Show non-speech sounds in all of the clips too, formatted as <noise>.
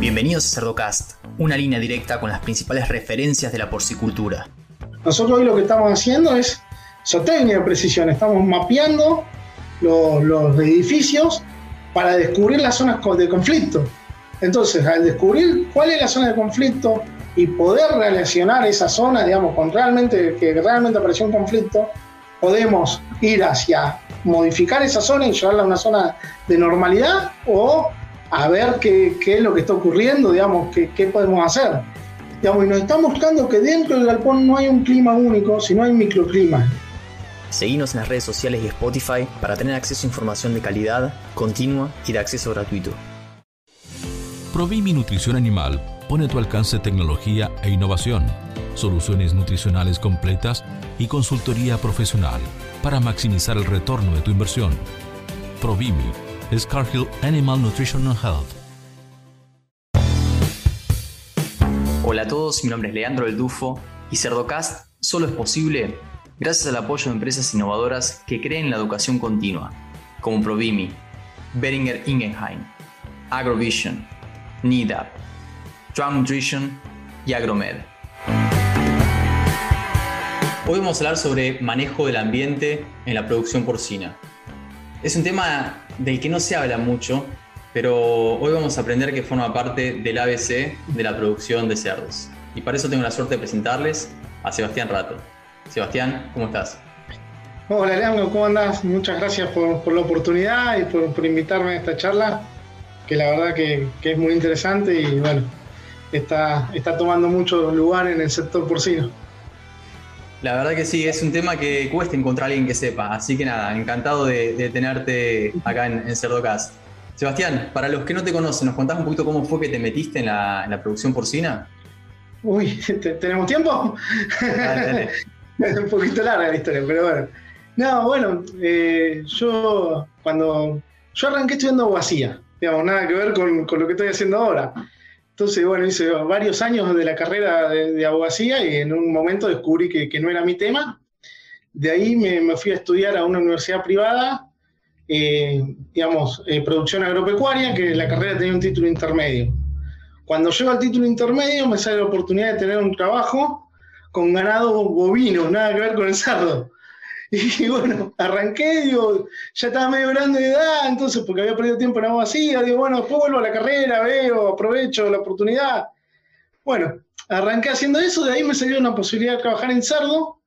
Bienvenidos a Cerdocast, una línea directa con las principales referencias de la porcicultura. Nosotros hoy lo que estamos haciendo es zootecnia de precisión, estamos mapeando los, los edificios para descubrir las zonas de conflicto. Entonces, al descubrir cuál es la zona de conflicto y poder relacionar esa zona, digamos, con realmente que realmente apareció un conflicto, podemos ir hacia modificar esa zona y llevarla a una zona de normalidad o a ver qué, es lo que está ocurriendo, digamos, qué, qué podemos hacer. Digamos, y nos está mostrando que dentro del galpón no hay un clima único, sino hay microclimas. Seguimos en las redes sociales y Spotify para tener acceso a información de calidad, continua y de acceso gratuito. Provimi Nutrición Animal pone a tu alcance tecnología e innovación, soluciones nutricionales completas y consultoría profesional para maximizar el retorno de tu inversión. Provimi Scarhill Animal Nutrition and Health. Hola a todos, mi nombre es Leandro El Dufo y Cerdocast solo es posible gracias al apoyo de empresas innovadoras que creen en la educación continua, como Provimi, Beringer Ingenheim, Agrovision, NIDAP, Drum Nutrition y Agromed. Hoy vamos a hablar sobre manejo del ambiente en la producción porcina. Es un tema del que no se habla mucho, pero hoy vamos a aprender que forma parte del ABC de la producción de cerdos. Y para eso tengo la suerte de presentarles a Sebastián Rato. Sebastián, ¿cómo estás? Hola Leandro, ¿cómo andás? Muchas gracias por, la oportunidad y por, invitarme a esta charla, que la verdad que, es muy interesante y bueno, está tomando mucho lugar en el sector porcino. La verdad que sí, es un tema que cuesta encontrar a alguien que sepa. Así que nada, encantado de, tenerte acá en, en, Cerdocast. Sebastián, para los que no te conocen, ¿nos contás un poquito cómo fue que te metiste en la, producción porcina? Uy, <laughs> ¿tenemos tiempo? Dale, dale. <laughs> un poquito larga la historia, pero bueno. No, bueno, eh, yo cuando. Yo arranqué estudiando vacía, digamos, nada que ver con, con lo que estoy haciendo ahora. Entonces, bueno, hice varios años de la carrera de, abogacía y en un momento descubrí que, no era mi tema. De ahí me, fui a estudiar a una universidad privada, eh, digamos, eh, producción agropecuaria, que la carrera tenía un título intermedio. Cuando llego al título intermedio me sale la oportunidad de tener un trabajo con ganado bovino, nada que ver con el cerdo. <laughs> Y bueno, arranqué, digo, ya estaba medio grande de edad, entonces porque había perdido tiempo en agua vacía, digo, bueno, vuelvo a la carrera, veo, aprovecho la oportunidad. Bueno, arranqué haciendo eso, de ahí me salió una posibilidad de trabajar en cerdo,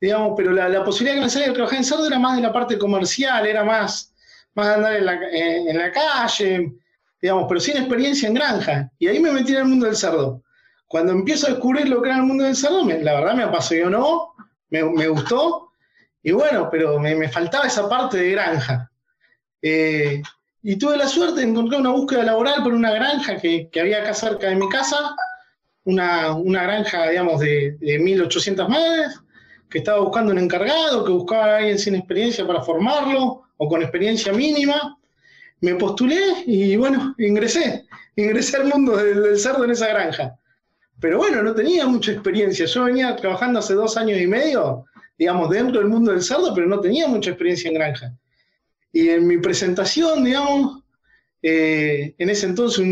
digamos, pero la, posibilidad que me salió de trabajar en cerdo era más de la parte comercial, era más, más de andar en la, en, la calle, digamos, pero sin experiencia en granja. Y ahí me metí en el mundo del cerdo. Cuando empiezo a descubrir lo que era el mundo del cerdo, la verdad me apasionó, me, me gustó, y bueno, pero me, faltaba esa parte de granja. Eh, y tuve la suerte de encontrar una búsqueda laboral por una granja que, había acá cerca de mi casa, una, granja, digamos, de, de 1.800 madres, que estaba buscando un encargado, que buscaba a alguien sin experiencia para formarlo, o con experiencia mínima. Me postulé y bueno, ingresé, ingresé al mundo del, del cerdo en esa granja. Pero bueno, no tenía mucha experiencia. Yo venía trabajando hace dos años y medio digamos, dentro del mundo del cerdo, pero no tenía mucha experiencia en granja. Y en mi presentación, digamos, eh, en ese entonces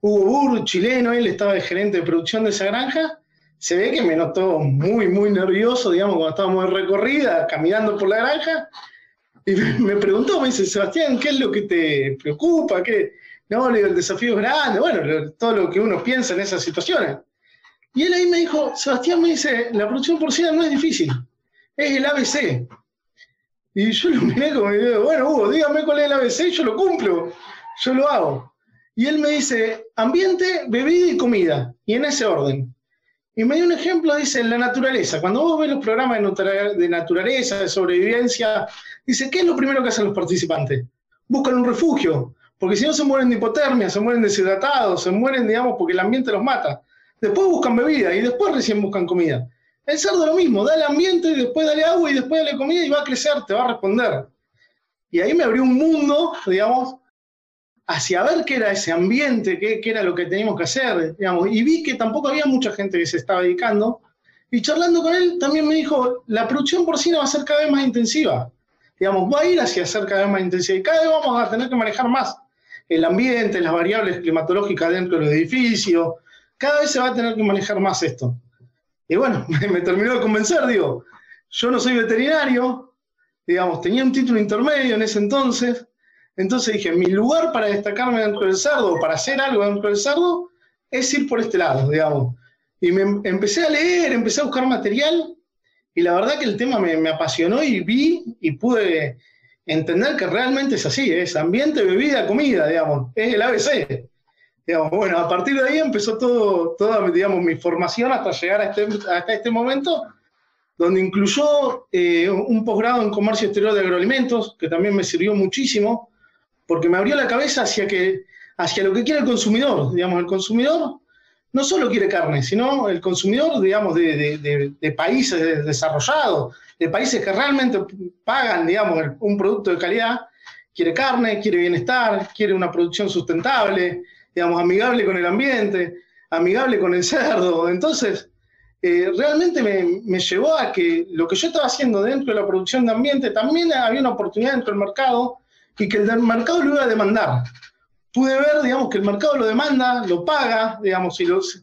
Hugo Burr, chileno, él estaba de gerente de producción de esa granja, se ve que me notó muy, muy nervioso, digamos, cuando estábamos en recorrida, caminando por la granja, y <laughs> me preguntó, me dice, Sebastián, ¿qué es lo que te preocupa? ¿Qué? No, el desafío es grande, bueno, todo lo que uno piensa en esas situaciones. Y él ahí me dijo, Sebastián me dice, la producción porcina no es difícil es el ABC. Y yo lo miré como, bueno, Hugo, dígame cuál es el ABC yo lo cumplo, yo lo hago. Y él me dice, ambiente, bebida y comida, y en ese orden. Y me dio un ejemplo, dice, en la naturaleza. Cuando vos ves los programas de naturaleza, de sobrevivencia, dice, ¿qué es lo primero que hacen los participantes? Buscan un refugio, porque si no se mueren de hipotermia, se mueren deshidratados, se mueren, digamos, porque el ambiente los mata. Después buscan bebida y después recién buscan comida. El cerdo lo mismo, dale ambiente, y después dale agua y después dale comida y va a crecer, te va a responder. Y ahí me abrió un mundo, digamos, hacia ver qué era ese ambiente, qué, era lo que teníamos que hacer, digamos, y vi que tampoco había mucha gente que se estaba dedicando. Y charlando con él también me dijo, la producción porcina va a ser cada vez más intensiva. Digamos, va a ir hacia ser cada vez más intensiva y cada vez vamos a tener que manejar más el ambiente, las variables climatológicas dentro del edificio. Cada vez se va a tener que manejar más esto. Y bueno, <laughs> me, terminó de convencer, digo, yo no soy veterinario, digamos, tenía un título intermedio en ese entonces, entonces dije, mi lugar para destacarme dentro del sardo, para hacer algo dentro del sardo, es ir por este lado, digamos. Y me empecé a leer, empecé a buscar material, y la verdad que el tema me, me apasionó y vi y pude entender que realmente es así, es ambiente, bebida, comida, digamos, es el ABC. Digamos, bueno, a partir de ahí empezó todo, toda digamos, mi formación hasta llegar a este, hasta este momento, donde incluyó eh, un posgrado en comercio exterior de agroalimentos, que también me sirvió muchísimo, porque me abrió la cabeza hacia, que, hacia lo que quiere el consumidor. Digamos, el consumidor no solo quiere carne, sino el consumidor, digamos, de, países desarrollados, de países que realmente pagan, digamos, un producto de calidad, quiere carne, quiere bienestar, quiere una producción sustentable, digamos, amigable con el ambiente, amigable con el cerdo. Entonces, eh, realmente me, me, llevó a que lo que yo estaba haciendo dentro de la producción de ambiente, también había una oportunidad dentro del mercado y que el mercado lo iba a demandar pude ver, digamos, que el mercado lo demanda, lo paga, digamos, y los,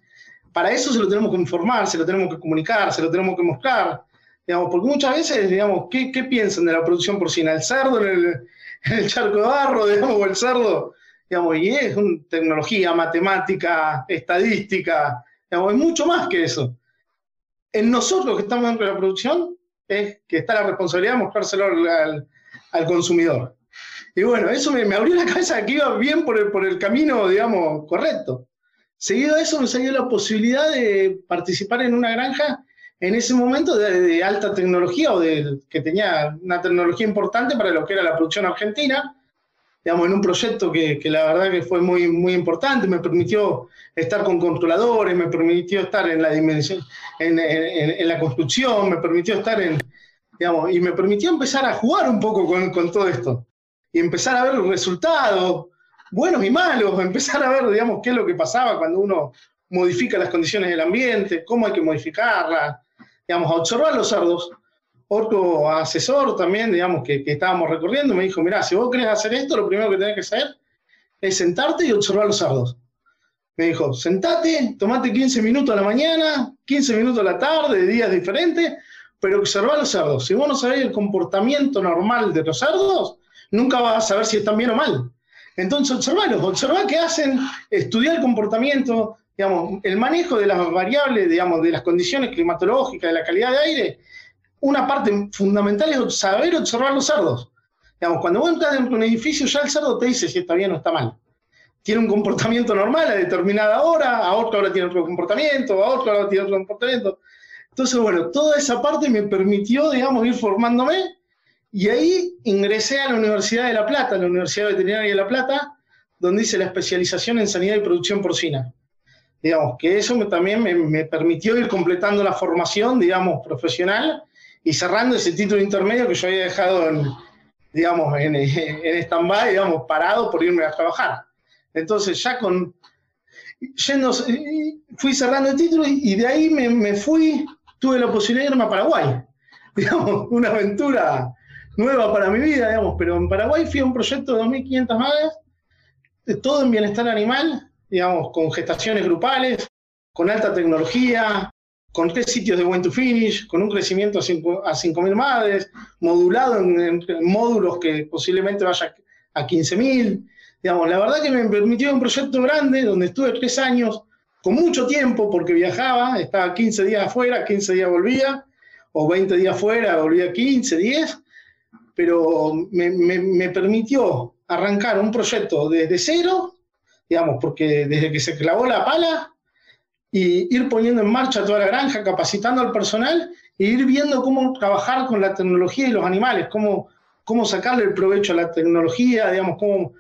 para eso se lo tenemos que informar, se lo tenemos que comunicar, se lo tenemos que mostrar, digamos, porque muchas veces, digamos, ¿qué, qué piensan de la producción porcina? ¿El cerdo en el, el, charco de barro, <laughs> digamos, o el cerdo? Digamos, y es una tecnología, matemática, estadística, digamos, es mucho más que eso. En nosotros que estamos dentro de la producción es que está la responsabilidad de mostrárselo al, al consumidor. Y bueno, eso me, abrió la <laughs> cabeza que iba bien por el, por el camino, digamos, correcto. Seguido a eso me salió la posibilidad de participar en una granja en ese momento de, alta tecnología o de, que tenía una tecnología importante para lo que era la producción argentina, digamos, en un proyecto que, que, la verdad que fue muy, muy importante, me permitió estar con controladores, me permitió estar en la dimensión, en, en, la construcción, me permitió estar en, digamos, y me permitió empezar a jugar un poco con, con todo esto y empezar a ver resultados, buenos y malos, <laughs> empezar a ver, digamos, qué es lo que pasaba cuando uno modifica las condiciones del ambiente, cómo hay que modificarlas, digamos, a observar los cerdos. Otro asesor también, digamos, que, estábamos recorriendo, me dijo, mira, si vos querés hacer esto, lo primero que tenés que hacer es sentarte y observar los cerdos. Me dijo, sentate, tomate 15 minutos a la mañana, 15 minutos a la tarde, de días diferentes, pero observar los cerdos. Si vos no sabés el comportamiento normal de los cerdos, nunca vas a saber si están bien o mal. Entonces, observalos, observa qué hacen, estudiar el comportamiento, digamos, el manejo de las variables, digamos, de las condiciones climatológicas, de la calidad de aire. Una parte fundamental es saber observar los cerdos. Digamos, cuando vos entras dentro de un edificio, ya el cerdo te dice si está bien o está mal. Tiene un comportamiento normal a determinada hora, a otra hora tiene otro comportamiento, a otra hora tiene otro comportamiento. Entonces, bueno, toda esa parte me permitió, digamos, ir formándome y ahí ingresé a la Universidad de La Plata, la Universidad Veterinaria de La Plata, donde hice la especialización en sanidad y producción porcina. Digamos, que eso también me, permitió ir completando la formación, digamos, profesional y cerrando ese título intermedio que yo había dejado en, digamos, en, en stand-by, digamos, parado por irme a trabajar. Entonces ya con, yendo, fui cerrando el título y, de ahí me, me, fui, tuve la posibilidad de irme a Paraguay. <laughs> Digamos, una aventura nueva para mi vida, digamos, pero en Paraguay fui a un proyecto de 2.500 madres, todo en bienestar animal, digamos, con gestaciones grupales, con alta tecnología, con tres sitios de Went to Finish, con un crecimiento a 5.000 madres, modulado en, módulos que posiblemente vaya a 15.000. Digamos, la verdad que me permitió un proyecto grande donde estuve tres años con mucho tiempo porque viajaba, estaba 15 días afuera, 15 días volvía, o 20 días afuera, volvía 15, 10, pero me, permitió arrancar un proyecto desde cero, digamos, porque desde que se clavó la pala, y ir poniendo en marcha toda la granja, capacitando al personal e ir viendo cómo trabajar con la tecnología y los animales, cómo, cómo sacarle el provecho a la tecnología, digamos, cómo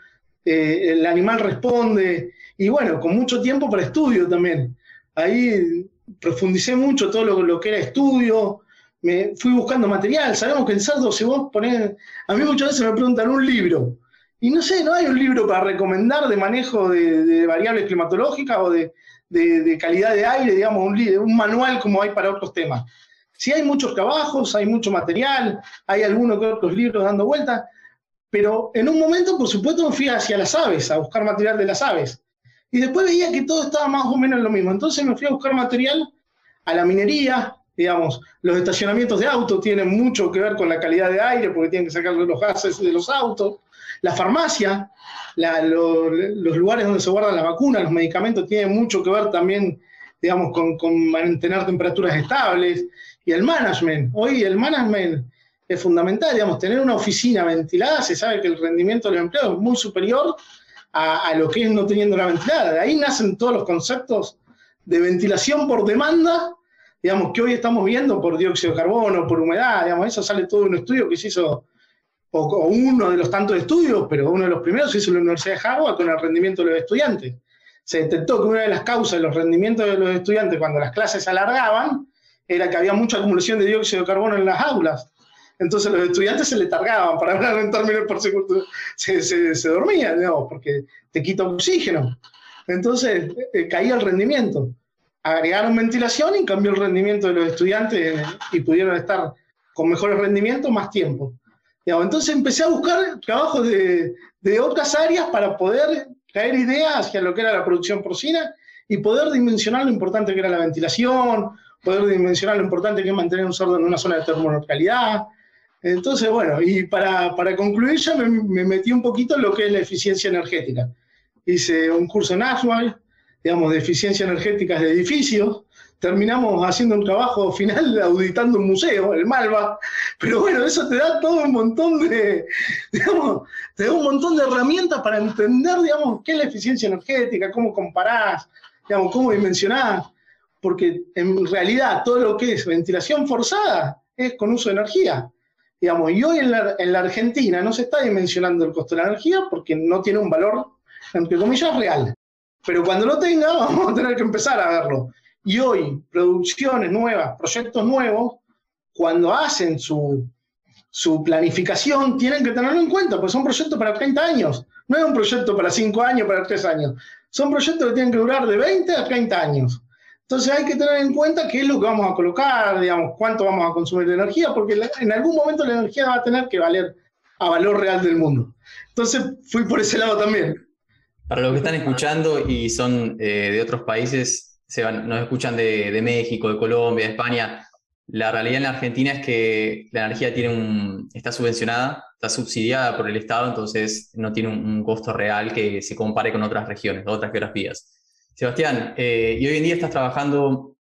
eh, el animal responde, y bueno, con mucho tiempo para estudio también. Ahí profundicé mucho todo lo, que era estudio, me fui buscando material. Sabemos que el cerdo, si vos ponés. A mí muchas veces me preguntan un libro. Y no sé, no hay un libro para recomendar de manejo de, variables climatológicas o de, calidad de aire, digamos, un, un manual como hay para otros temas. Si hay muchos trabajos, hay mucho material, hay algunos que otros libros dando vueltas, Pero en un momento, por supuesto, me fui hacia las aves, a buscar material de las aves. Y después veía que todo estaba más o menos lo mismo. Entonces me fui a buscar material a la minería, digamos, los estacionamientos de autos tienen mucho que ver con la calidad de aire porque tienen que sacar los gases de los autos. La farmacia, los lugares donde se guardan las vacunas, los medicamentos, tienen mucho que ver también, digamos, con, mantener temperaturas estables. Y el management, hoy el management es fundamental, digamos, tener una oficina ventilada, se sabe que el rendimiento del empleo es muy superior a, a lo que es no teniendo la ventilada. De ahí nacen todos los conceptos de ventilación por demanda digamos, que hoy estamos viendo por dióxido de carbono, por humedad, digamos, eso sale todo de un estudio que se hizo, o, uno de los tantos estudios, pero uno de los primeros se hizo en la Universidad de Harvard con el rendimiento de los estudiantes. Se detectó que una de las causas de los rendimientos de los estudiantes cuando las clases se alargaban era que había mucha acumulación de dióxido de carbono en las aulas. Entonces los estudiantes se letargaban, para hablar en términos por segundo, se, se, dormían, digamos, porque te quita oxígeno. Entonces eh, caía el rendimiento agregaron ventilación y cambió el rendimiento de los estudiantes y pudieron estar con mejores rendimientos más tiempo. Entonces empecé a buscar trabajos de, de, otras áreas para poder traer ideas hacia lo que era la producción porcina y poder dimensionar lo importante que era la ventilación, poder dimensionar lo importante que es mantener un sordo en una zona de termoneutralidad. Entonces, bueno, y para, para concluir ya me, me, metí un poquito en lo que es la eficiencia energética. Hice un curso en Ashwell, digamos, de eficiencia energética de edificios. Terminamos haciendo un trabajo final <laughs> auditando un museo, el Malva, pero bueno, eso te da todo un montón de, <laughs> digamos, te da un montón de herramientas para entender, digamos, qué es la eficiencia energética, cómo comparás, digamos, cómo dimensionás, porque en realidad todo lo que es ventilación forzada es con uso de energía. Digamos, y hoy en la, en la Argentina no se está dimensionando el costo de la energía porque no tiene un valor, entre comillas, real. Pero cuando lo tenga, <laughs> vamos a tener que empezar a verlo. Y hoy, producciones nuevas, proyectos nuevos, cuando hacen su, su planificación, tienen que tenerlo en cuenta, porque son proyectos para 30 años. No es un proyecto para 5 años, para 3 años. Son proyectos que tienen que durar de 20 a 30 años. Entonces hay que tener en cuenta qué es lo que vamos a colocar, digamos, cuánto vamos a consumir de energía, porque en algún momento la energía va a tener que valer a valor real del mundo. Entonces fui por ese lado también. Para los que están escuchando y son eh, de otros países, se nos escuchan de, México, de Colombia, de España, la realidad en la Argentina es que la energía está subvencionada, está subsidiada por el Estado, entonces no tiene un, costo real que se compare con otras regiones, otras geografías. Sebastián, eh, y hoy en día estás trabajando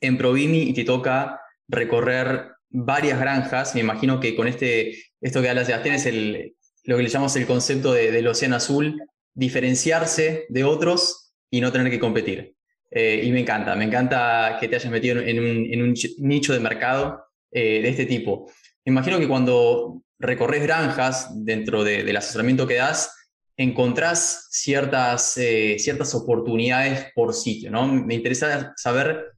en Provimi y te toca recorrer varias granjas. Me imagino que con este, esto que habla Sebastián es lo que le llamamos el concepto del océano azul, diferenciarse de otros y no tener que competir. Eh, y me encanta, me encanta que te hayas metido en un, nicho de mercado eh, de este tipo. Me imagino que cuando recorres granjas dentro del asesoramiento que das, encontrás ciertas, eh, ciertas oportunidades por sitio, ¿no? Me interesa saber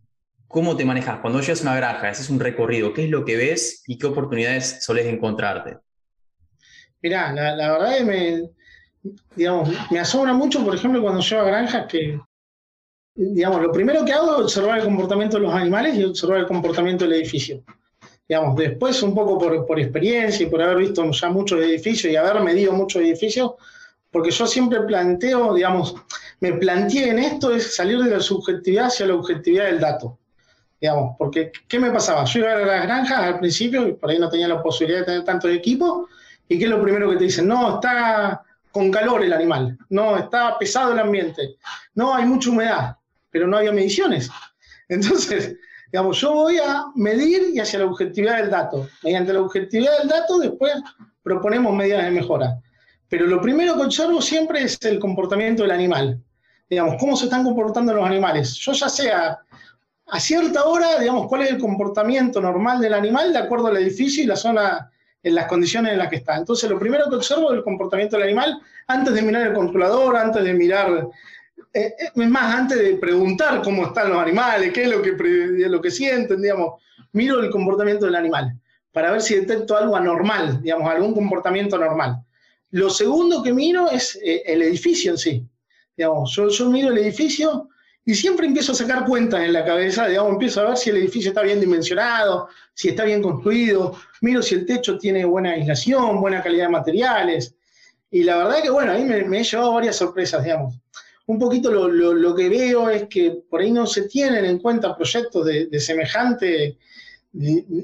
cómo te manejas. Cuando llegas a una granja, haces un recorrido, ¿qué es lo que ves y qué oportunidades solés encontrarte? Mirá, la, la verdad es que me, digamos, me asombra mucho, por ejemplo, cuando llevo a granjas que, digamos, lo primero que hago es observar el comportamiento de los animales y observar el comportamiento del edificio. Digamos, después un poco por, por experiencia y por haber visto ya muchos edificios y haber medido muchos edificios, porque yo siempre planteo, digamos, me planteé en esto es salir de la subjetividad hacia la objetividad del dato. Digamos, porque ¿qué me pasaba? Yo iba a las granjas al principio y por ahí no tenía la posibilidad de tener tanto equipo, y ¿qué es lo primero que te dicen? No, está con calor el animal, no, está pesado el ambiente, no, hay mucha humedad, pero no había mediciones. <laughs> Entonces, digamos, yo voy a medir y hacia la objetividad del dato. Mediante la objetividad del dato, después proponemos medidas de mejora. Pero lo primero que observo siempre es el comportamiento del animal. Digamos, cómo se están comportando los animales. Yo ya sea a cierta hora, digamos, cuál es el comportamiento normal del animal de acuerdo al edificio y la zona en las condiciones en las que está. Entonces, lo primero que observo es el comportamiento del animal antes de mirar el controlador, antes de mirar, eh, eh, es más, antes de preguntar cómo están los animales, qué es lo que, lo que sienten, digamos, miro el comportamiento del animal para ver si detecto algo anormal, digamos, algún comportamiento normal. Lo segundo que miro es eh, el edificio en sí. Digamos, yo, yo miro el edificio y siempre empiezo a sacar cuentas en la cabeza, digamos, empiezo a ver si el edificio está bien dimensionado, si está bien construido, miro si el techo tiene buena aislación, buena calidad de materiales. Y la verdad que, bueno, ahí me, he llevado varias sorpresas, digamos. Un poquito lo, que veo es que por ahí no se tienen en cuenta proyectos de, semejante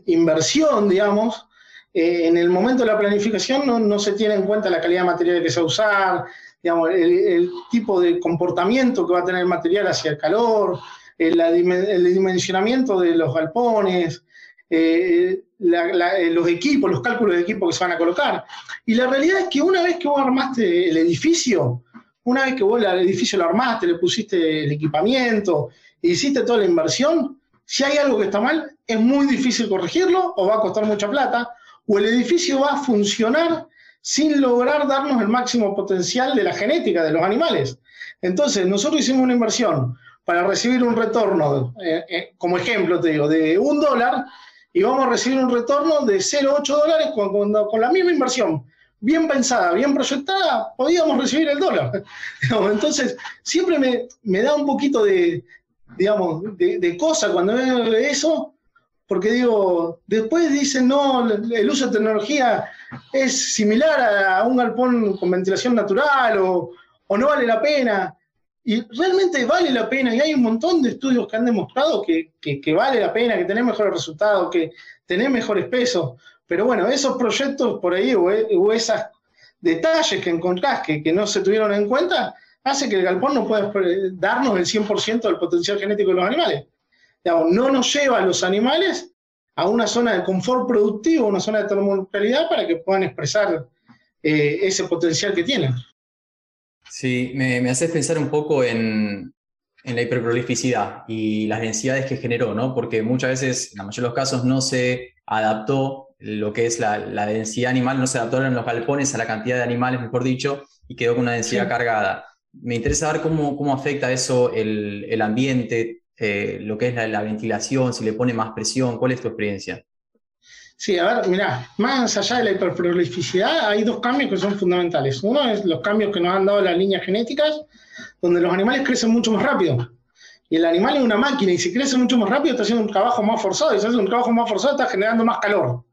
inversión, digamos. Eh, en el momento de la planificación no, no, se tiene en cuenta la calidad de materiales que se va a usar, digamos, el, tipo de comportamiento que va a tener el material hacia el calor, el, el dimensionamiento de los galpones, eh, eh, los equipos, los cálculos de equipo que se van a colocar. Y la realidad es que una vez que vos armaste el edificio, una vez que vos el edificio lo armaste, le pusiste el equipamiento, hiciste toda la inversión, si hay algo que está mal, es muy difícil corregirlo o va a costar mucha plata, o el edificio va a funcionar sin lograr darnos el máximo potencial de la genética de los animales. Entonces, nosotros hicimos una inversión para recibir un retorno, eh, eh, como ejemplo te digo, de un dólar, y vamos a recibir un retorno de 0,8 dólares con, la misma inversión. Bien pensada, bien proyectada, podíamos recibir el dólar. <laughs> Entonces, siempre me, da un poquito de, digamos, de, de cosa cuando veo eso, porque digo, después dicen, no, el uso de tecnología es similar a un galpón con ventilación natural o, no vale la pena. Y realmente vale la pena, y hay un montón de estudios que han demostrado que, vale la pena, que tenés mejores resultados, que tenés mejores pesos. Pero bueno, esos proyectos por ahí o, o esos detalles que encontrás que, que no se tuvieron en cuenta, hace que el galpón no pueda darnos el 100% del potencial genético de los animales no nos lleva a los animales a una zona de confort productivo, una zona de termolocalidad para que puedan expresar eh, ese potencial que tienen. Sí, me, me haces pensar un poco en, la hiperprolificidad y las densidades que generó, ¿no? Porque muchas veces, en la mayoría de los casos, no se adaptó lo que es la, densidad animal, no se adaptaron los galpones a la cantidad de animales, mejor dicho, y quedó con una densidad cargada. Me interesa ver cómo, cómo afecta eso el, el ambiente, eh, lo que es la, ventilación, si le pone más presión? ¿Cuál es tu experiencia? Sí, a ver, mira, más allá de la hiperprolificidad, hay dos cambios que son fundamentales. Uno es los cambios que nos han dado las líneas genéticas, donde los animales crecen mucho más rápido. Y el animal es una máquina y si crece mucho más rápido está haciendo un trabajo más forzado y si hace un trabajo más forzado está generando más calor.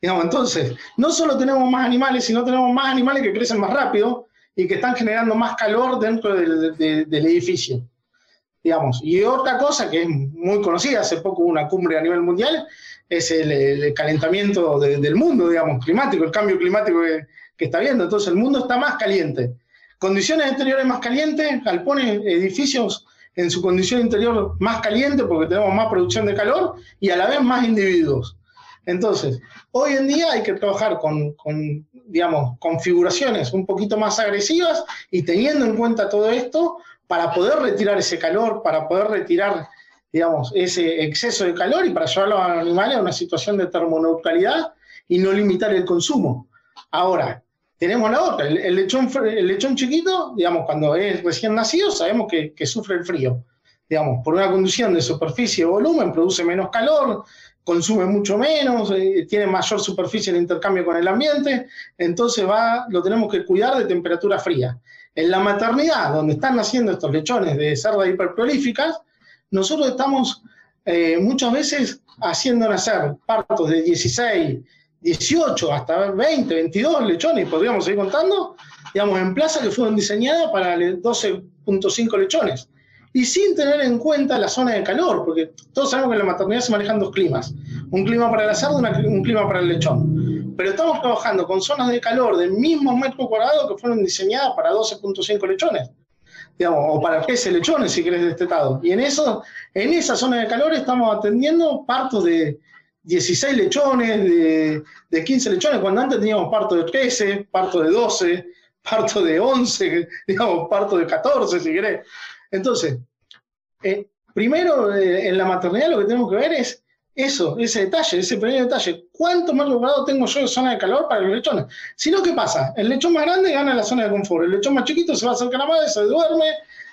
Digamos, entonces, no solo tenemos más animales, sino tenemos más animales que crecen más rápido y que están generando más calor dentro del edificio digamos. Y otra cosa que es muy conocida, hace poco hubo una cumbre a nivel mundial, es el, calentamiento del mundo, digamos, climático, el cambio climático que, está viendo. Entonces el mundo está más caliente. Condiciones exteriores más calientes, galpones, edificios en su condición interior más caliente porque tenemos más producción de calor y a la vez más individuos. Entonces, hoy en día hay que trabajar con, con, digamos, configuraciones un poquito más agresivas y teniendo en cuenta todo esto, para poder retirar ese calor, para poder retirar, digamos, ese exceso de calor y para llevarlo a los animales a una situación de termoneutralidad y no limitar el consumo. Ahora, tenemos la otra, el, lechón, el lechón chiquito, digamos, cuando es recién nacido, sabemos que, sufre el frío. Digamos, por una condición de superficie o volumen, produce menos calor, consume mucho menos, eh, tiene mayor superficie de intercambio con el ambiente, entonces va, lo tenemos que cuidar de temperatura fría. En la maternidad, donde están naciendo estos lechones de cerdas hiperprolíficas, nosotros estamos eh, muchas veces haciendo nacer partos de 16, 18, hasta 20, 22 lechones, podríamos seguir contando, digamos, en plaza que fueron diseñadas para 12.5 lechones. Y sin tener en cuenta la zona de calor, porque todos sabemos que en la maternidad se manejan dos climas, un clima para la cerda y un clima para el lechón pero estamos trabajando con zonas de calor del mismo metro cuadrado que fueron diseñadas para 12.5 lechones, digamos, o para 13 lechones si querés destetado. Y en, eso, en esa zona de calor estamos atendiendo partos de 16 lechones, de, de 15 lechones, cuando antes teníamos parto de 13, parto de 12, parto de 11, <laughs> digamos, parto de 14 si querés. Entonces, eh, primero eh, en la maternidad lo que tenemos que ver es eso, ese detalle, ese pequeño detalle. ¿Cuánto más logrado tengo yo de zona de calor para los lechones? Si no, ¿qué pasa? El lechón más grande gana la zona de confort. El lechón más chiquito se va a acercar a la madre, se duerme,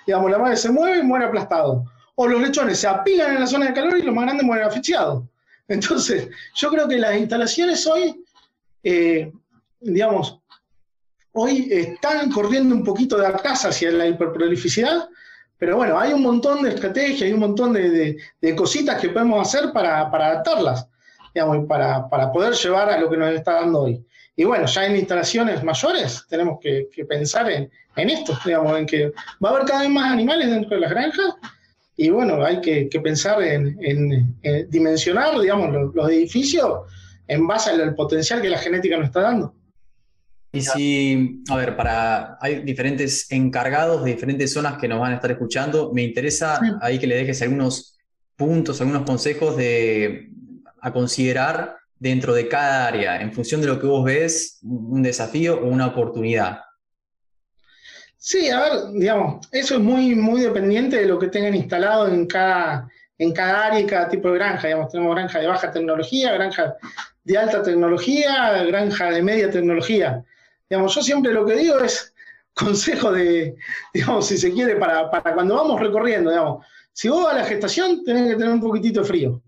digamos, la madre se mueve y muere aplastado. O los lechones se apilan en la zona de calor y los más grandes mueren asfixiados. Entonces, yo creo que las instalaciones hoy, eh, digamos, hoy están corriendo un poquito de atrás hacia la hiperprolificidad, Pero bueno, hay un montón de estrategias, hay un montón de, cositas que podemos hacer para, adaptarlas, digamos, para, para, poder llevar a lo que nos está dando hoy. Y bueno, ya en instalaciones mayores tenemos que, pensar en, esto, digamos, en que va a haber cada vez más animales dentro de las granjas y bueno, hay que, pensar en, dimensionar, digamos, los, edificios en base al potencial que la genética nos está dando. Y si, a ver, para hay diferentes encargados de diferentes zonas que nos van a estar escuchando, me interesa ahí que le dejes algunos puntos, algunos consejos de, a considerar dentro de cada área, en función de lo que vos ves, un desafío o una oportunidad. Sí, a ver, digamos, eso es muy, muy dependiente de lo que tengan instalado en cada, en cada área y cada tipo de granja. Digamos, tenemos granja de baja tecnología, granja de alta tecnología, granja de media tecnología. Digamos, yo siempre lo que digo es <laughs> consejo de, digamos, si se quiere, para, cuando vamos recorriendo, digamos, si vos a la gestación, tenés que tener un poquitito de frío.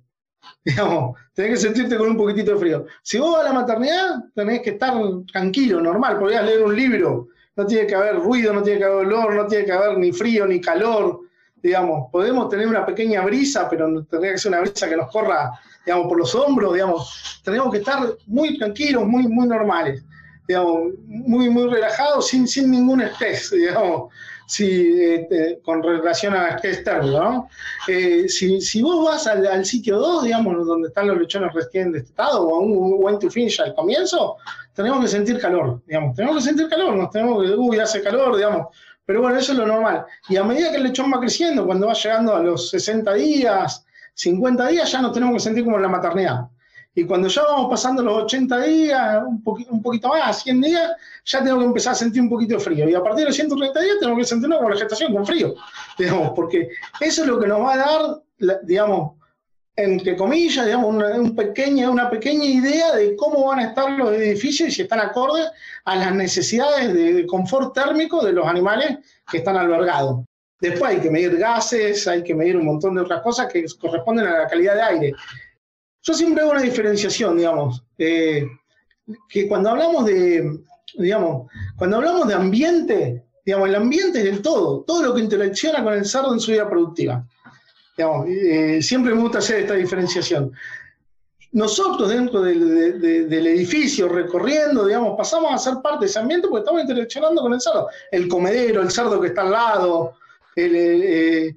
Digamos, tenés que sentirte con un poquitito de frío. Si vos vas a la maternidad, tenés que estar tranquilo, normal, podrías leer un libro, no tiene que haber ruido, no tiene que haber olor, no tiene que haber ni frío ni calor, digamos, podemos tener una pequeña brisa, pero tendría que ser una brisa que nos corra, digamos, por los hombros, digamos, tenemos que estar muy tranquilos, muy, muy normales. Digamos, muy, muy relajado, sin, sin ningún estrés, <laughs> digamos, si, este, con relación a externo, ¿no? Eh, si, si, vos vas al, sitio 2, digamos, donde están los lechones recién destetados, o a un went to finish al comienzo, tenemos que sentir calor, digamos, tenemos que sentir calor, nos tenemos que, uy, hace calor, digamos, pero bueno, eso es lo normal. Y a medida que el lechón va creciendo, cuando va llegando a los 60 días, 50 días, ya nos tenemos que sentir como en la maternidad. Y cuando ya vamos pasando los 80 días, un, poquito más, 100 días, ya tengo que empezar a sentir un poquito de frío. Y a partir de los 130 días tengo que sentirnos con la gestación con frío, <laughs> digamos, porque eso es lo que nos va a dar, digamos, entre comillas, digamos, una, un pequeña, una pequeña idea de cómo van a estar los edificios y si están acordes a las necesidades de confort térmico de los animales que están albergados. Después hay que medir gases, hay que medir un montón de otras cosas que corresponden a la calidad de aire. Yo siempre hago una diferenciación, digamos, eh, que cuando hablamos de, digamos, cuando hablamos de ambiente, digamos, el ambiente es el todo, todo lo que interacciona con el cerdo en su vida productiva. Digamos, eh, siempre me gusta hacer esta diferenciación. Nosotros dentro del, edificio, recorriendo, digamos, pasamos a ser parte de ese ambiente porque estamos interaccionando con el cerdo. El comedero, el cerdo que está al lado, el,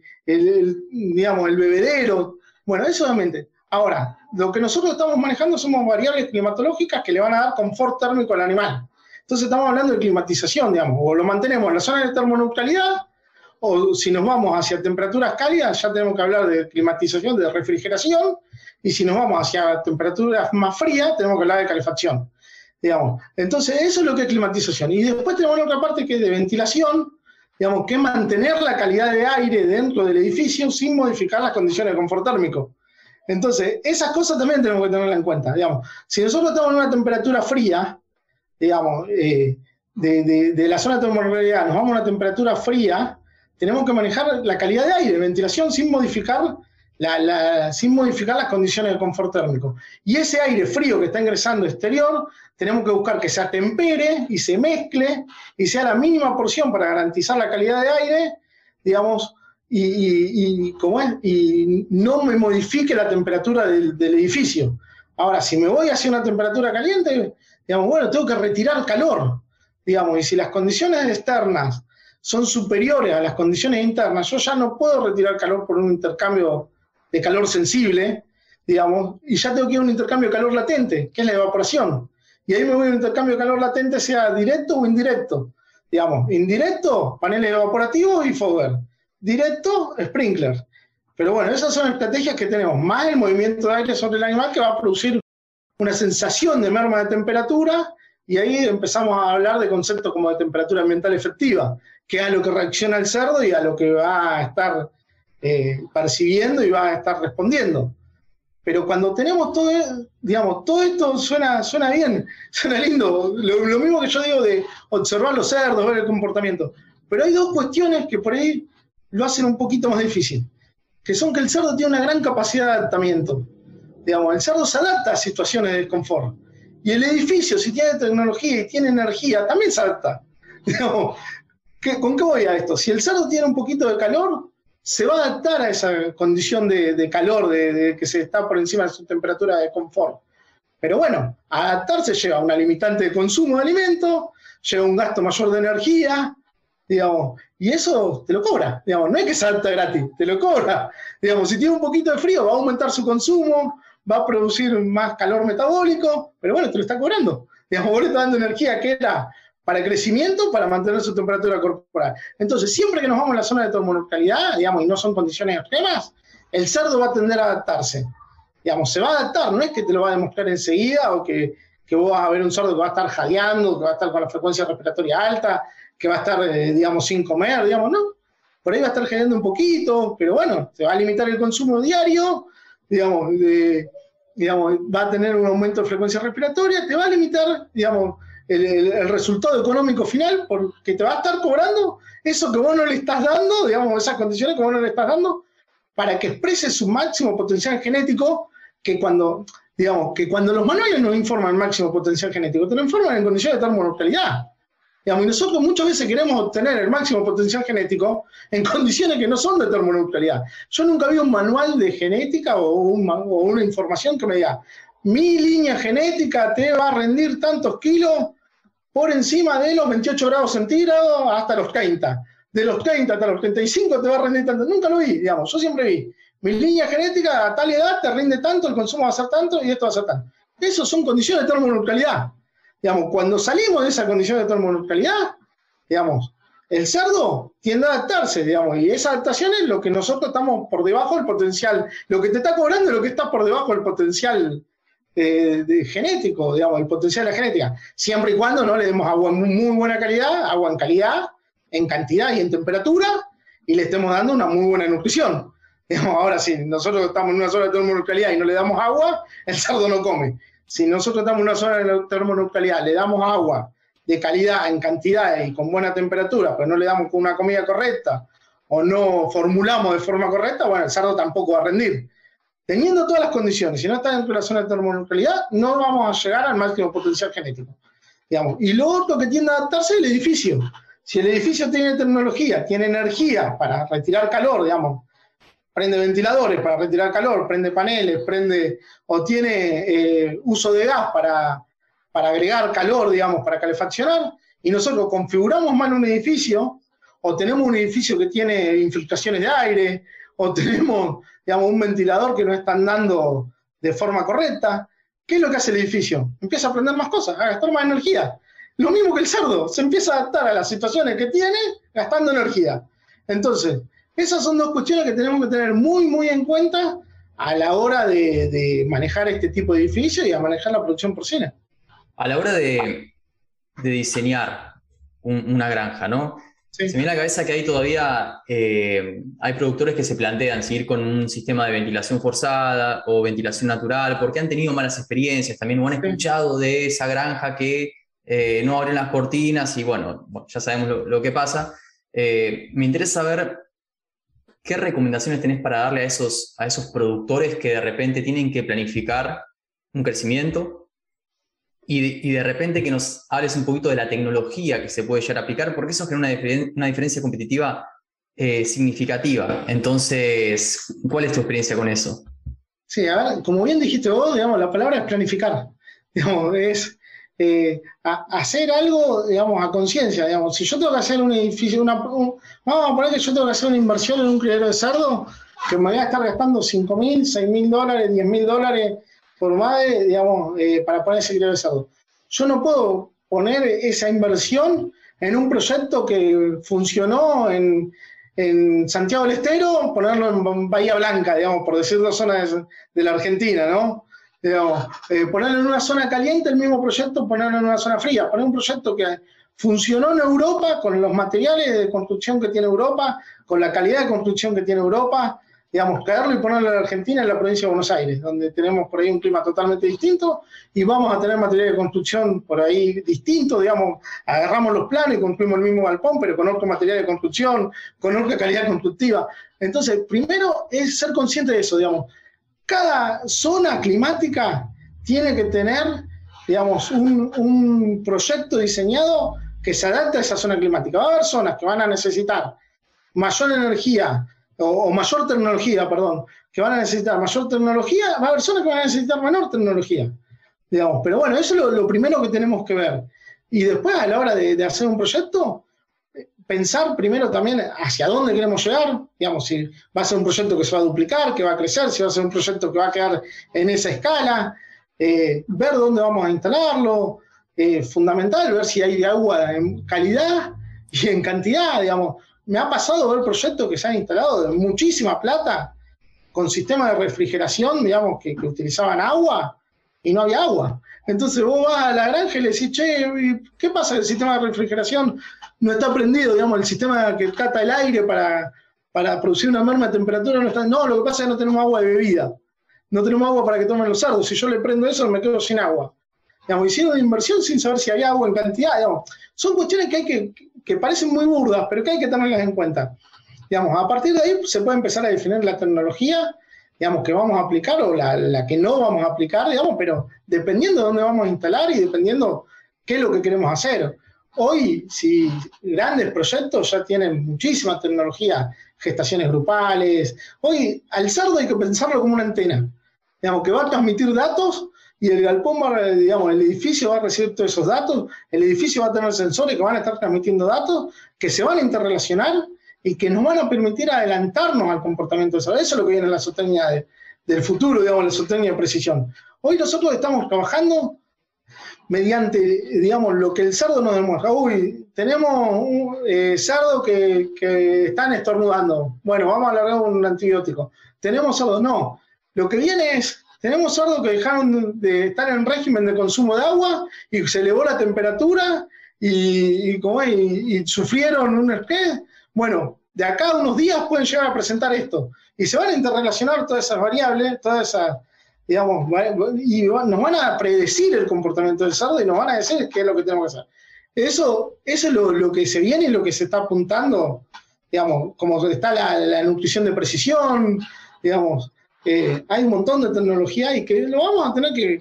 digamos, el bebedero. Bueno, eso obviamente. Ahora, lo que nosotros estamos manejando somos variables climatológicas que le van a dar confort térmico al animal. Entonces estamos hablando de climatización, digamos, o lo mantenemos en la zona de termoneutralidad, o si nos vamos hacia temperaturas cálidas, ya tenemos que hablar de climatización, de refrigeración, y si nos vamos hacia temperaturas más frías, tenemos que hablar de calefacción. Digamos. Entonces, eso es lo que es climatización. Y después tenemos otra parte que es de ventilación, digamos, que es mantener la calidad de aire dentro del edificio sin modificar las condiciones de confort térmico. Entonces, esas cosas también tenemos que tenerlas en cuenta. Digamos, si nosotros estamos en una temperatura fría, digamos, eh, de, la zona de termorrealidad, nos vamos a una temperatura fría, tenemos que manejar la calidad de aire, ventilación, sin modificar, sin modificar las condiciones de confort térmico. Y ese aire frío que está ingresando exterior, tenemos que buscar que se atempere y se mezcle y sea la mínima porción para garantizar la calidad de aire, digamos, y, como es, y no me modifique la temperatura del, edificio. Ahora, si me voy hacia una temperatura caliente, digamos, bueno, tengo que retirar calor, digamos, y si las condiciones externas son superiores a las condiciones internas, yo ya no puedo retirar calor por un intercambio de calor sensible, digamos, y ya tengo que ir a un intercambio de calor latente, que es la evaporación. Y ahí me voy a un intercambio de calor latente, sea directo o indirecto. Digamos, indirecto, paneles evaporativos y fogger directo, sprinkler. Pero bueno, esas son estrategias que tenemos, más el movimiento de aire sobre el animal que va a producir una sensación de merma de temperatura y ahí empezamos a hablar de conceptos como de temperatura ambiental efectiva, que es a lo que reacciona el cerdo y a lo que va a estar eh, percibiendo y va a estar respondiendo. Pero cuando tenemos todo, digamos, todo esto suena, suena bien, <laughs> suena lindo, lo, lo mismo que yo digo de observar los cerdos, ver el comportamiento. Pero hay dos cuestiones que por ahí lo hacen un poquito más difícil, que son que el cerdo tiene una gran capacidad de adaptamiento. Digamos, el cerdo se adapta a situaciones de desconfort. Y el edificio, si tiene tecnología y tiene energía, también se adapta. <laughs> ¿Con qué voy a esto? Si el cerdo tiene un poquito de calor, se va a adaptar a esa condición de, calor, de, que se está por encima de su temperatura de confort. Pero bueno, adaptarse lleva una limitante de consumo de alimento, lleva un gasto mayor de energía, digamos, y eso te lo cobra, digamos, no es que salta gratis, te lo cobra. Digamos, si tiene un poquito de frío, va a aumentar su consumo, va a producir más calor metabólico, pero bueno, te lo está cobrando. Digamos, vos le estás dando energía que era para crecimiento, para mantener su temperatura corporal. Entonces, siempre que nos vamos a la zona de termoneutralidad, digamos, y no son condiciones extremas, el cerdo va a tender a adaptarse. Digamos, se va a adaptar, no es que te lo va a demostrar enseguida o que, que vos vas a ver un cerdo que va a estar jadeando, que va a estar con la frecuencia respiratoria alta, que va a estar, eh, digamos, sin comer, digamos, no. Por ahí va a estar generando un poquito, pero bueno, se va a limitar el consumo diario, digamos, digamos, va a tener un aumento de frecuencia respiratoria, te va a limitar, digamos, el, resultado económico final, porque te va a estar cobrando eso que vos no le estás dando, digamos, esas condiciones que vos no le estás dando, para que exprese su máximo potencial genético, que cuando, digamos, que cuando los manuales nos informan el máximo potencial genético, te lo informan en condiciones de termoneutralidad. Digamos, y nosotros muchas veces queremos obtener el máximo potencial genético en condiciones que no son de termoneutralidad. Yo nunca vi un manual de genética o, una información que me diga, mi línea genética te va a rendir tantos kilos por encima de los 28 grados centígrados hasta los 30. De los 30 hasta los 35 te va a rendir tanto. Nunca lo vi, digamos. Yo siempre vi. Mi línea genética a tal edad te rinde tanto, el consumo va a ser tanto y esto va a ser tanto. Esas son condiciones de termoneutralidad. Digamos, cuando salimos de esa condición de termoneutralidad, digamos, el cerdo tiende a adaptarse, digamos, y esa adaptación es lo que nosotros estamos por debajo del potencial, lo que te está cobrando es lo que está por debajo del potencial de genético, digamos, el potencial de la genética, siempre y cuando no le demos agua en muy buena calidad, agua en calidad, en cantidad y en temperatura, y le estemos dando una muy buena nutrición. Digamos, ahora, si nosotros estamos en una zona de termoneutralidad y no le damos agua, el cerdo no come. Si nosotros estamos en una zona de termoneutralidad, le damos agua de calidad, en cantidad y con buena temperatura, pero no le damos una comida correcta o no formulamos de forma correcta, bueno, el cerdo tampoco va a rendir. Teniendo todas las condiciones, si no está dentro de la zona de termoneutralidad, no vamos a llegar al máximo potencial genético. Digamos. Y lo otro que tiende a adaptarse es el edificio. Si el edificio tiene tecnología, tiene energía para retirar calor, digamos, prende ventiladores para retirar calor, prende paneles, prende o tiene eh, uso de gas para, para agregar calor, digamos, para calefaccionar, y nosotros configuramos mal un edificio, o tenemos un edificio que tiene infiltraciones de aire, o tenemos digamos, un ventilador que no están dando de forma correcta, ¿qué es lo que hace el edificio? Empieza a aprender más cosas, a gastar más energía. Lo mismo que el cerdo, se empieza a adaptar a las situaciones que tiene gastando energía. Entonces, esas son dos cuestiones que tenemos que tener muy, muy en cuenta a la hora de, manejar este tipo de edificio y a manejar la producción porcina. A la hora de, diseñar una granja, ¿no? Se me viene a la cabeza que hay todavía, eh, hay productores que se plantean seguir con un sistema de ventilación forzada o ventilación natural, porque han tenido malas experiencias también, o han escuchado de esa granja que eh, no abren las cortinas y bueno, ya sabemos lo, que pasa. Eh, me interesa saber qué recomendaciones tenés para darle a esos, a esos productores que de repente tienen que planificar un crecimiento y de, repente que nos hables un poquito de la tecnología que se puede llegar a aplicar, porque eso genera una, una diferencia competitiva eh, significativa. Entonces, ¿cuál es tu experiencia con eso? Sí, a como bien dijiste vos, digamos, la palabra es planificar. <laughs> Digamos, es eh, hacer algo, digamos, a conciencia. Digamos, si yo tengo que hacer un edificio, vamos a poner que yo tengo que hacer una inversión en un criadero de cerdo, que me voy a estar gastando 5 mil, 6 mil dólares, 10 mil dólares por madre, digamos, eh, para poner ese criadero de cerdo. Yo no puedo poner esa inversión en un proyecto que funcionó en, Santiago del Estero, ponerlo en Bahía Blanca, digamos, por decir dos zonas de, la Argentina, ¿no? Eh, ponerlo en una zona caliente, el mismo proyecto, ponerlo en una zona fría, poner un proyecto que funcionó en Europa con los materiales de construcción que tiene Europa, con la calidad de construcción que tiene Europa, digamos, caerlo y ponerlo en Argentina, en la provincia de Buenos Aires, donde tenemos por ahí un clima totalmente distinto y vamos a tener material de construcción por ahí distinto, digamos, agarramos los planes, construimos el mismo galpón, pero con otro material de construcción, con otra calidad constructiva. Entonces, primero es ser consciente de eso, digamos, cada zona climática tiene que tener, digamos, un, un proyecto diseñado que se adapte a esa zona climática. Va a haber zonas que van a necesitar mayor energía o, mayor tecnología, perdón, que van a necesitar mayor tecnología, va a haber zonas que van a necesitar menor tecnología, digamos. Pero bueno, eso es lo, primero que tenemos que ver. Y después, a la hora de, hacer un proyecto, pensar primero también hacia dónde queremos llegar, digamos, si va a ser un proyecto que se va a duplicar, que va a crecer, si va a ser un proyecto que va a quedar en esa escala, eh, ver dónde vamos a instalarlo, eh, fundamental ver si hay agua en calidad y en cantidad, digamos. Me ha pasado ver proyectos que se han instalado de muchísima plata con sistemas de refrigeración, digamos, que, utilizaban agua y no había agua. Entonces vos vas a la granja y le decís, che, ¿qué pasa? El sistema de refrigeración no está prendido, digamos, el sistema que cata el aire para, para producir una merma de temperatura no está. No, lo que pasa es que no tenemos agua de bebida. No tenemos agua para que tomen los sardos. Si yo le prendo eso, me quedo sin agua. Digamos, hicieron una inversión sin saber si había agua en cantidad. Son cuestiones que hay que, que parecen muy burdas, pero que hay que tenerlas en cuenta. Digamos, a partir de ahí se puede empezar a definir la tecnología, digamos, que vamos a aplicar o la, la que no vamos a aplicar, digamos, pero dependiendo de dónde vamos a instalar y dependiendo qué es lo que queremos hacer. Hoy, si grandes proyectos ya tienen muchísima tecnología, gestaciones grupales, hoy al cerdo hay que pensarlo como una antena, digamos, que va a transmitir datos y el galpón va, digamos, el edificio va a recibir todos esos datos, el edificio va a tener sensores que van a estar transmitiendo datos, que se van a interrelacionar y que nos van a permitir adelantarnos al comportamiento de eso. Eso es lo que viene en la zootecnia del futuro, digamos, la zootecnia de precisión. Hoy nosotros estamos trabajando mediante, digamos, lo que el cerdo nos demuestra. Uy, tenemos un eh, cerdo que, están estornudando. Bueno, vamos a alargar un antibiótico. Tenemos cerdo, no. Lo que viene es tenemos cerdos que dejaron de estar en régimen de consumo de agua y se elevó la temperatura y, sufrieron un estrés. Bueno, de acá a unos días pueden llegar a presentar esto. Y se van a interrelacionar todas esas variables, todas esas, digamos, y nos van a predecir el comportamiento del cerdo y nos van a decir qué es lo que tenemos que hacer. Eso, eso es lo, que se viene y lo que se está apuntando, digamos, como está la, nutrición de precisión, digamos, hay un montón de tecnología y que lo vamos a tener que,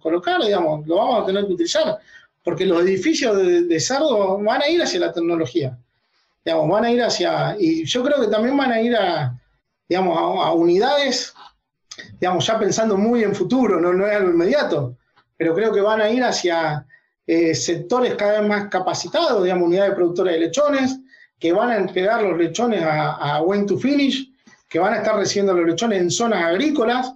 colocar, digamos, lo vamos a tener que utilizar, porque los edificios de, cerdo van a ir hacia la tecnología, digamos, van a ir hacia, y yo creo que también van a ir a, digamos, a, unidades, digamos, ya pensando muy en futuro, no, no es algo inmediato, pero creo que van a ir hacia eh, sectores cada vez más capacitados, digamos, unidades productoras de lechones, que van a entregar los lechones a, a Wayne to Finish, que van a estar recibiendo los lechones en zonas agrícolas,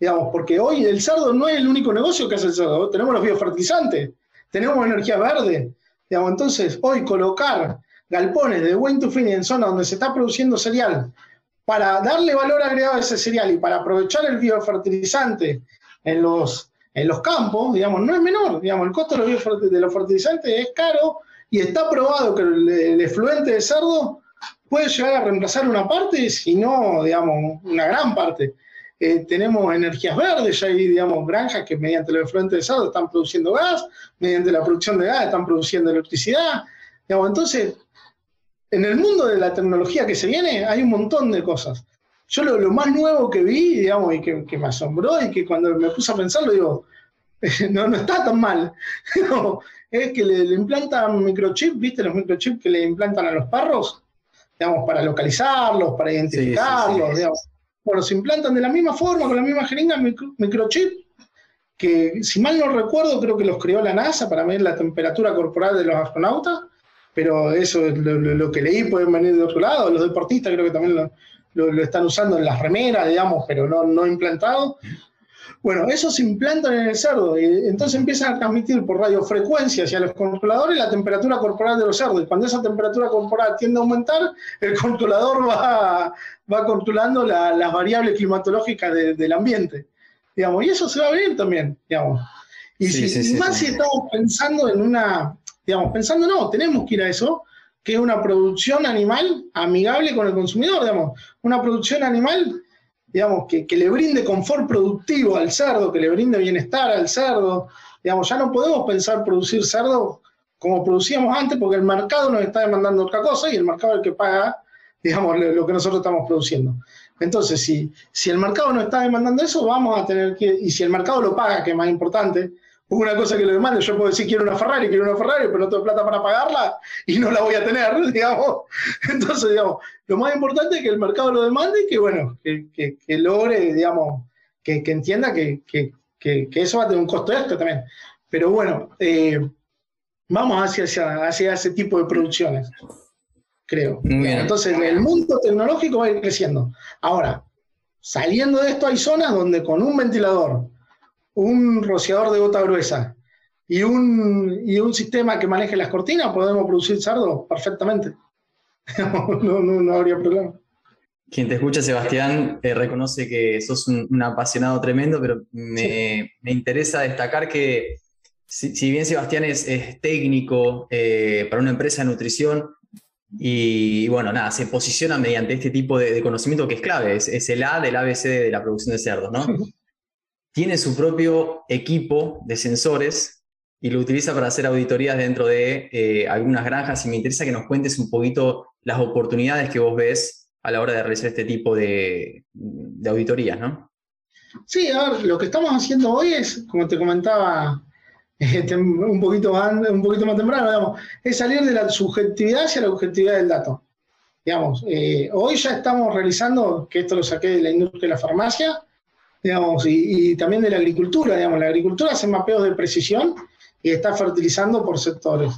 digamos, porque hoy el cerdo no es el único negocio que hace el cerdo, tenemos los biofertilizantes, tenemos energía verde, digamos, entonces hoy colocar galpones de buen tufini en zonas donde se está produciendo cereal para darle valor agregado a ese cereal y para aprovechar el biofertilizante en los, en los campos, digamos, no es menor, digamos, el costo de los, de los fertilizantes es caro y está probado que el, el efluente de cerdo puede llegar a reemplazar una parte, si no, digamos, una gran parte. Eh, tenemos energías verdes, ya hay, digamos, granjas que mediante el efluente de cerdo están produciendo gas, mediante la producción de gas están produciendo electricidad. Digamos, entonces, en el mundo de la tecnología que se viene hay un montón de cosas. Yo lo, más nuevo que vi, digamos, y que, me asombró y que cuando me puse a pensarlo, digo, <laughs> no, no está tan mal. <laughs> es que le, le implantan microchip, ¿viste? Los microchips que le implantan a los perros digamos, para localizarlos, para identificarlos, digamos. Bueno, se implantan de la misma forma, con la misma jeringa, microchip, que si mal no recuerdo, creo que los creó la NASA para medir la temperatura corporal de los astronautas, pero eso es lo, que leí, pueden venir de otro lado, los deportistas creo que también lo, están usando en las remeras, digamos, pero no, no implantado. Bueno, esos se implantan en el cerdo y entonces empiezan a transmitir por radiofrecuencia hacia los controladores la temperatura corporal de los cerdos. Y cuando esa temperatura corporal tiende a aumentar, el controlador va, va controlando las variables climatológicas del ambiente. Digamos, y eso se va a ver también, digamos. Y si, más si estamos pensando en una, digamos, pensando no, tenemos que ir a eso, que es una producción animal amigable con el consumidor, digamos, una producción animal digamos, que, le brinde confort productivo al cerdo, que le brinde bienestar al cerdo. Digamos, ya no podemos pensar producir cerdo como producíamos antes, porque el mercado nos está demandando otra cosa y el mercado es el que paga, digamos, lo que nosotros estamos produciendo. Entonces, si, si el mercado no está demandando eso, vamos a tener que, y si el mercado lo paga, que es más importante, una cosa que lo demande, yo puedo decir quiero una Ferrari, quiero una Ferrari, pero no tengo plata para pagarla y no la voy a tener, <laughs> digamos. Entonces, digamos, lo más importante es que el mercado lo demande y que, bueno, que, que, logre, digamos, que, entienda que, eso va a tener un costo extra también. Pero bueno, eh, vamos hacia, hacia, hacia, ese tipo de producciones, creo. Entonces, el mundo tecnológico va a ir creciendo. Ahora, saliendo de esto hay zonas donde con un ventilador, un rociador de gota gruesa y un, y un sistema que maneje las cortinas, podemos producir sardo perfectamente. <laughs> no, habría problema. Quien te escucha, Sebastián, eh, reconoce que sos un, apasionado tremendo, pero me, interesa destacar que si, bien Sebastián es, técnico eh, para una empresa de nutrición, y, bueno, nada, se posiciona mediante este tipo de, conocimiento que es clave, es, el A del ABC de la producción de cerdos, ¿no? Tiene su propio equipo de sensores y lo utiliza para hacer auditorías dentro de eh, algunas granjas y me interesa que nos cuentes un poquito las oportunidades que vos ves a la hora de realizar este tipo de, auditorías, ¿no? Sí, a ver, lo que estamos haciendo hoy es, como te comentaba <laughs> un, poquito un poquito más temprano, es salir de la subjetividad hacia la objetividad del dato. Digamos, eh, hoy ya estamos realizando, que esto lo saqué de la industria de la farmacia, digamos, y, también de la agricultura, digamos, la agricultura hace mapeos de precisión y está fertilizando por sectores,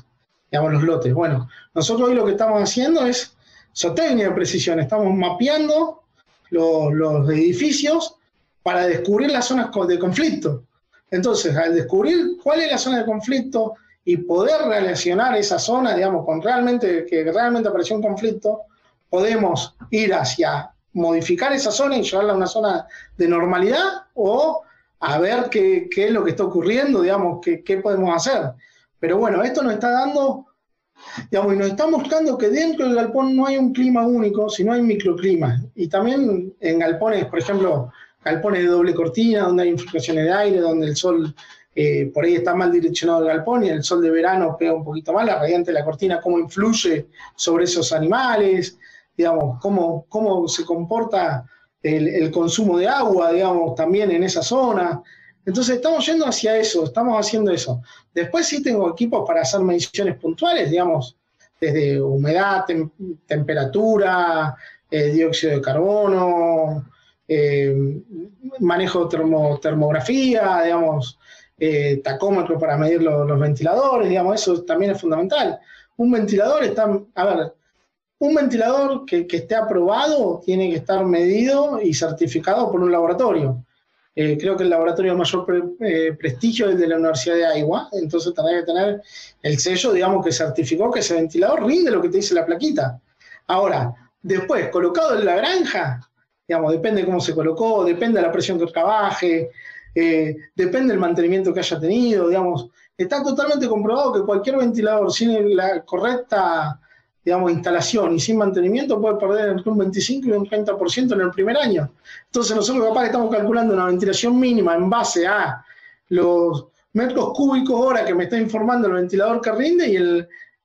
digamos, los lotes. Bueno, nosotros hoy lo que estamos haciendo es zootecnia de precisión, estamos mapeando los, edificios para descubrir las zonas de conflicto. Entonces, al descubrir cuál es la zona de conflicto y poder relacionar esa zona, digamos, con realmente que realmente apareció un conflicto, podemos ir hacia modificar esa zona y llevarla a una zona de normalidad o a ver qué, es lo que está ocurriendo, digamos, qué, qué, podemos hacer. Pero bueno, esto nos está dando, digamos, y nos está mostrando que dentro del galpón no hay un clima único, sino hay microclimas. Y también en galpones, por ejemplo, galpones de doble cortina, donde hay infiltraciones de aire, donde el sol eh, por ahí está mal direccionado el galpón y el sol de verano pega un poquito mal, la radiante de la cortina, cómo influye sobre esos animales digamos, cómo, cómo se comporta el, consumo de agua, digamos, también en esa zona. Entonces estamos yendo hacia eso, estamos haciendo eso. Después sí tengo equipos para hacer mediciones puntuales, digamos, desde humedad, temperatura, eh, dióxido de carbono, eh, manejo de termografía, digamos, eh, tacómetro para medir los ventiladores, digamos, eso también es fundamental. Un ventilador está, a ver, un ventilador que, esté aprobado tiene que estar medido y certificado por un laboratorio. Eh, creo que el laboratorio de mayor eh, prestigio es el de la Universidad de Iowa, entonces tendrá que tener el sello, digamos, que certificó que ese ventilador rinde lo que te dice la plaquita. Ahora, después, colocado en la granja, digamos, depende cómo se colocó, depende de la presión que trabaje, eh, depende del mantenimiento que haya tenido, digamos, está totalmente comprobado que cualquier ventilador sin la correcta digamos, instalación y sin mantenimiento puede perder entre un 25 y un 30% en el primer año. Entonces nosotros capaz que estamos calculando una ventilación mínima en base a los metros cúbicos hora que me está informando el ventilador que rinde y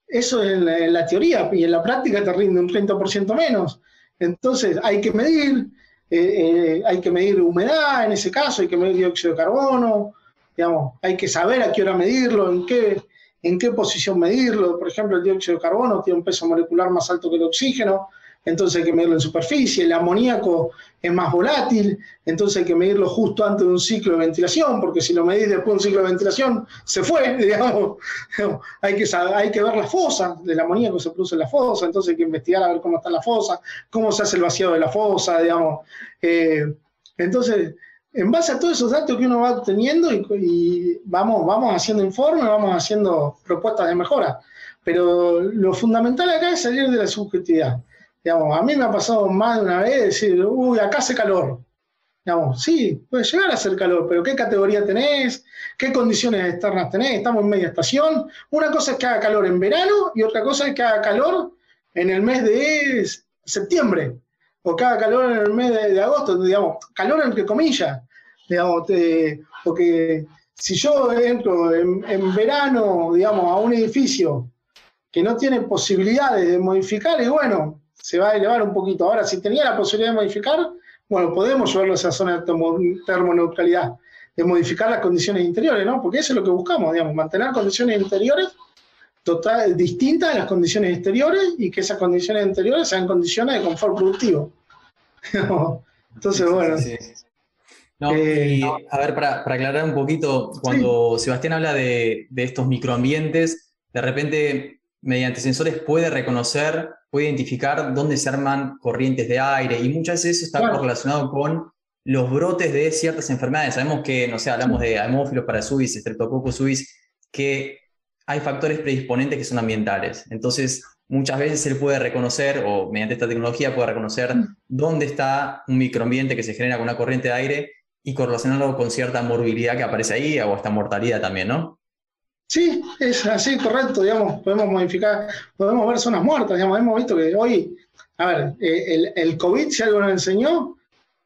eso es en la, teoría y en la práctica te rinde un 30% menos. Entonces hay que medir, eh, eh, hay que medir humedad en ese caso, hay que medir dióxido de carbono, digamos, hay que saber a qué hora medirlo, en qué, en qué posición medirlo. Por ejemplo, el dióxido de carbono tiene un peso molecular más alto que el oxígeno, entonces hay que medirlo en superficie. El amoníaco es más volátil, entonces hay que medirlo justo antes de un ciclo de ventilación, porque si lo medís después de un ciclo de ventilación, se fue, <laughs> digamos. hay, que hay que ver la fosa, del amoníaco se produce en la fosa, entonces hay que investigar a ver cómo está la fosa, cómo se hace el vaciado de la fosa, digamos. Eh, entonces, en base a todos esos datos que uno va obteniendo y, vamos, vamos haciendo informes, vamos haciendo propuestas de mejora. Pero lo fundamental acá es salir de la subjetividad. Digamos, a mí me ha pasado más de una vez decir, uy, acá hace calor. Digamos, sí, puede llegar a hacer calor, pero ¿qué categoría tenés? ¿Qué condiciones externas tenés? Estamos en media estación. Una cosa es que haga calor en verano y otra cosa es que haga calor en el mes de septiembre o cada calor en el mes de, agosto, digamos, calor entre comillas, digamos, porque si yo entro en, verano, digamos, a un edificio que no tiene posibilidades de modificar, y bueno, se va a elevar un poquito. Ahora, si tenía la posibilidad de modificar, bueno, podemos llevarlo a esa zona de termoneutralidad. de modificar las condiciones interiores, ¿no? Porque eso es lo que buscamos, digamos, mantener condiciones interiores total, distintas a las condiciones exteriores y que esas condiciones interiores sean condiciones de confort productivo. <laughs> Entonces, bueno. Eh, a ver, para, aclarar un poquito, cuando Sebastián habla de, estos microambientes, de repente, mediante sensores puede reconocer, puede identificar dónde se arman corrientes de aire y muchas veces eso está correlacionado con los brotes de ciertas enfermedades. Sabemos que, no sé, hablamos de hemófilos para suis, streptococcus suis, que hay factores predisponentes que son ambientales. Entonces, muchas veces él puede reconocer, o mediante esta tecnología puede reconocer mm. dónde está un microambiente que se genera con una corriente de aire y correlacionarlo con cierta morbilidad que aparece ahí o hasta mortalidad también, ¿no? Sí, es así, correcto, digamos, podemos modificar, podemos ver zonas muertas, digamos, hemos visto que hoy, a ver, eh, el, el COVID, si algo nos enseñó,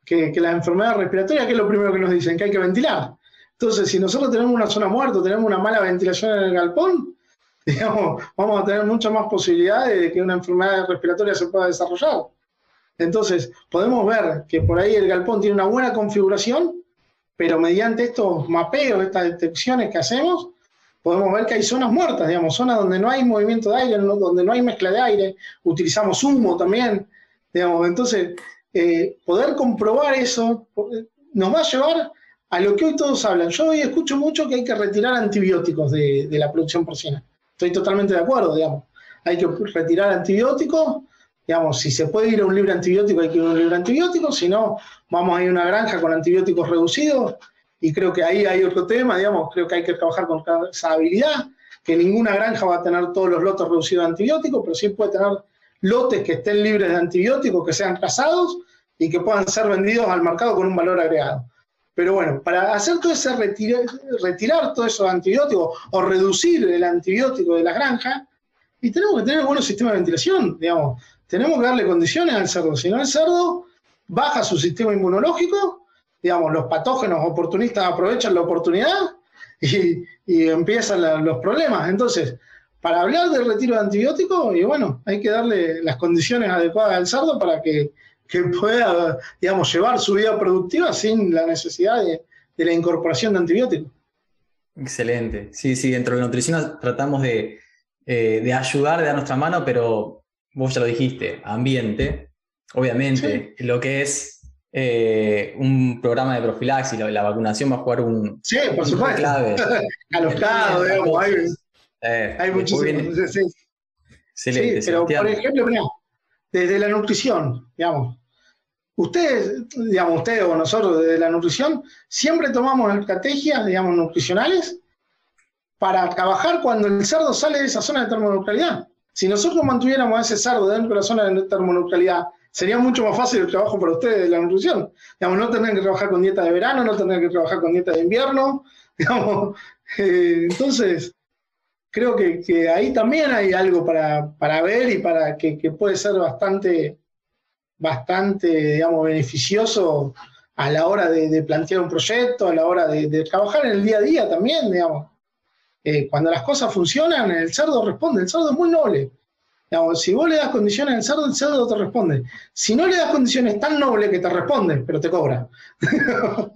que, que las enfermedades respiratorias, ¿qué es lo primero que nos dicen? Que hay que ventilar. Entonces, si nosotros tenemos una zona muerta, tenemos una mala ventilación en el galpón, <laughs> digamos, vamos a tener muchas más posibilidades de que una enfermedad respiratoria se pueda desarrollar. Entonces, podemos ver que por ahí el galpón tiene una buena configuración, pero mediante estos mapeos, estas detecciones que hacemos, podemos ver que hay zonas muertas, digamos, zonas donde no hay movimiento de aire, donde no hay mezcla de aire, utilizamos humo también, digamos, entonces, eh, poder comprobar eso eh, nos va a llevar a lo que hoy todos hablan. Yo hoy escucho mucho que hay que retirar antibióticos de, la producción porcina. Estoy totalmente de acuerdo, digamos. Hay que retirar antibióticos, digamos, si se puede ir a un libre antibiótico, hay que ir a un libre antibiótico, si no, vamos a ir a una granja con antibióticos reducidos, y creo que ahí hay otro tema, digamos, creo que hay que trabajar con esa habilidad, que ninguna granja va a tener todos los lotes reducidos de antibióticos, pero sí puede tener lotes que estén libres de antibióticos, que sean casados y que puedan ser vendidos al mercado con un valor agregado. Pero bueno, para hacer todo ese retirar, todos esos antibióticos o reducir el antibiótico de la granja, y tenemos que tener buenos sistemas de ventilación, digamos. Tenemos que darle condiciones al cerdo, si no el cerdo baja su sistema inmunológico, digamos, los patógenos oportunistas aprovechan la oportunidad y, empiezan los problemas. Entonces, para hablar del retiro de antibióticos, y bueno, hay que darle las condiciones adecuadas al cerdo para que que pueda, digamos, llevar su vida productiva sin la necesidad de, la incorporación de antibióticos. Excelente. Sí, sí, dentro de la nutrición tratamos de, eh, ayudar, de dar nuestra mano, pero vos ya lo dijiste, ambiente, obviamente, lo que es eh, un programa de profilaxis, la, la, vacunación va a jugar un, sí, por supuesto. clave. <laughs> A los digamos, hay, eh, hay muchísimos. Sí, Excelente, pero por ejemplo, mira, desde la nutrición, digamos. Ustedes, digamos, ustedes o nosotros desde la nutrición, siempre tomamos estrategias, digamos, nutricionales para trabajar cuando el cerdo sale de esa zona de termoneutralidad. Si nosotros mantuviéramos a ese cerdo dentro de la zona de termoneutralidad, sería mucho más fácil el trabajo para ustedes de la nutrición. Digamos, no tendrían que trabajar con dieta de verano, no tendrían que trabajar con dieta de invierno. <laughs> Digamos, eh, entonces, creo que, ahí también hay algo para, ver y para que, puede ser bastante, bastante, digamos, beneficioso a la hora de, plantear un proyecto, a la hora de, trabajar en el día a día también, digamos. Eh, cuando las cosas funcionan, el cerdo responde, el cerdo es muy noble. si vos le das condiciones al cerdo, el cerdo te responde. Si no le das condiciones tan nobles que te responde, pero te cobra. <laughs>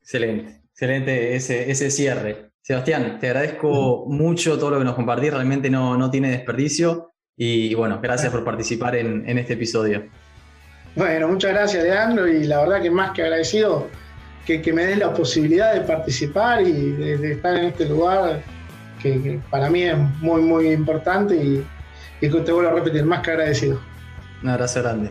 excelente, excelente ese, ese cierre. Sebastián, te agradezco mucho todo lo que nos compartís, realmente no, tiene desperdicio y, bueno, gracias por participar en, este episodio. Bueno, muchas gracias Leandro y la verdad que más que agradecido que, me des la posibilidad de participar y de, estar en este lugar que, para mí es muy, muy importante y, y te vuelvo a repetir, más que agradecido. Un abrazo grande.